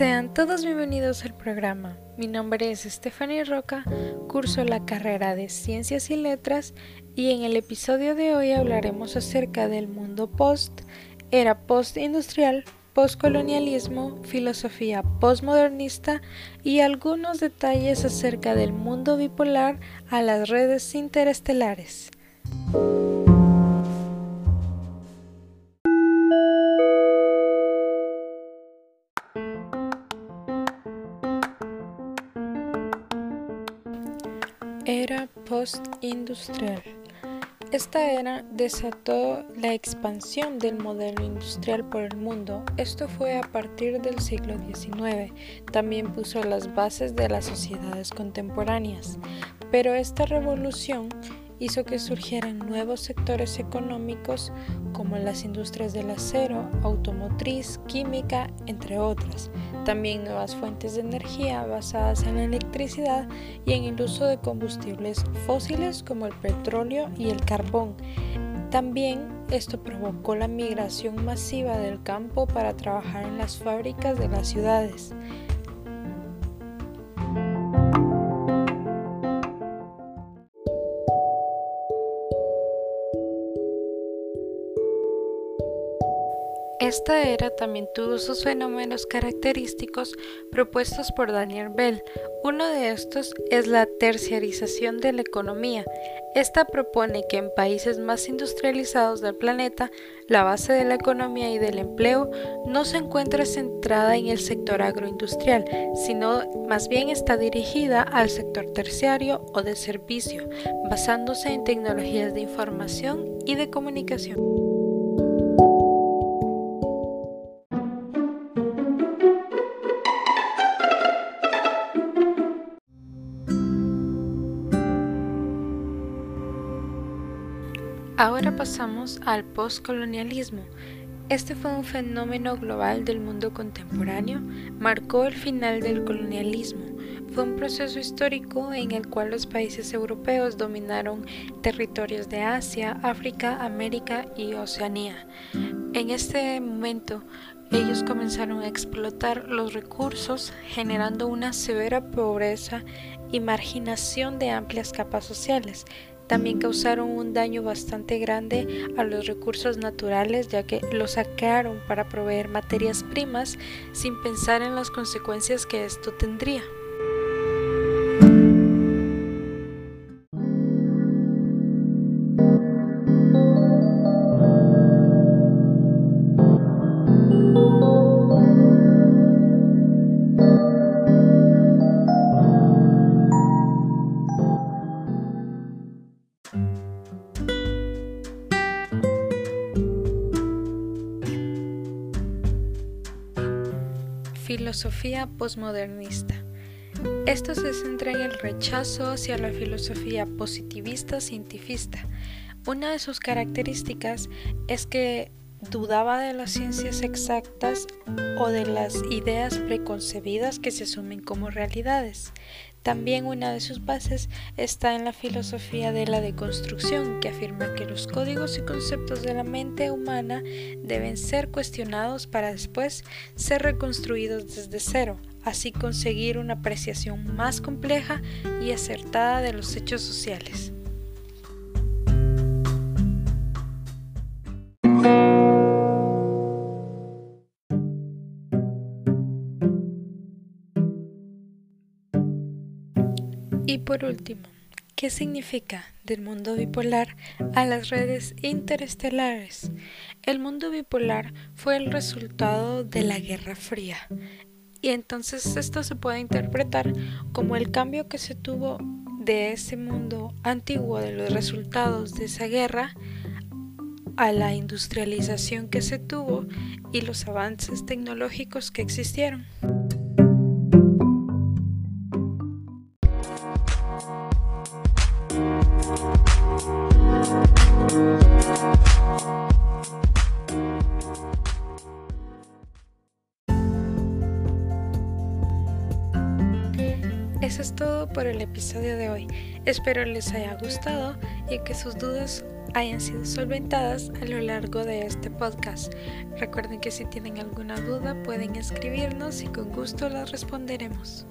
Sean todos bienvenidos al programa. Mi nombre es Stephanie Roca, curso la carrera de Ciencias y Letras y en el episodio de hoy hablaremos acerca del mundo post, era postindustrial, postcolonialismo, filosofía postmodernista y algunos detalles acerca del mundo bipolar a las redes interestelares. Era postindustrial. Esta era desató la expansión del modelo industrial por el mundo. Esto fue a partir del siglo XIX. También puso las bases de las sociedades contemporáneas. Pero esta revolución hizo que surgieran nuevos sectores económicos como las industrias del acero, automotriz, química, entre otras. También nuevas fuentes de energía basadas en la electricidad y en el uso de combustibles fósiles como el petróleo y el carbón. También esto provocó la migración masiva del campo para trabajar en las fábricas de las ciudades. Esta era también tuvo sus fenómenos característicos propuestos por Daniel Bell. Uno de estos es la terciarización de la economía. Esta propone que en países más industrializados del planeta, la base de la economía y del empleo no se encuentra centrada en el sector agroindustrial, sino más bien está dirigida al sector terciario o de servicio, basándose en tecnologías de información y de comunicación. Ahora pasamos al postcolonialismo. Este fue un fenómeno global del mundo contemporáneo, marcó el final del colonialismo. Fue un proceso histórico en el cual los países europeos dominaron territorios de Asia, África, América y Oceanía. En este momento, ellos comenzaron a explotar los recursos, generando una severa pobreza y marginación de amplias capas sociales, también causaron un daño bastante grande a los recursos naturales ya que los sacaron para proveer materias primas sin pensar en las consecuencias que esto tendría. Filosofía posmodernista. Esto se centra en el rechazo hacia la filosofía positivista cientifista. Una de sus características es que dudaba de las ciencias exactas o de las ideas preconcebidas que se asumen como realidades. También una de sus bases está en la filosofía de la deconstrucción, que afirma que los códigos y conceptos de la mente humana deben ser cuestionados para después ser reconstruidos desde cero, así conseguir una apreciación más compleja y acertada de los hechos sociales. Y por último, ¿qué significa del mundo bipolar a las redes interestelares? El mundo bipolar fue el resultado de la Guerra Fría. Y entonces esto se puede interpretar como el cambio que se tuvo de ese mundo antiguo, de los resultados de esa guerra, a la industrialización que se tuvo y los avances tecnológicos que existieron. Eso es todo por el episodio de hoy. Espero les haya gustado y que sus dudas hayan sido solventadas a lo largo de este podcast. Recuerden que si tienen alguna duda pueden escribirnos y con gusto las responderemos.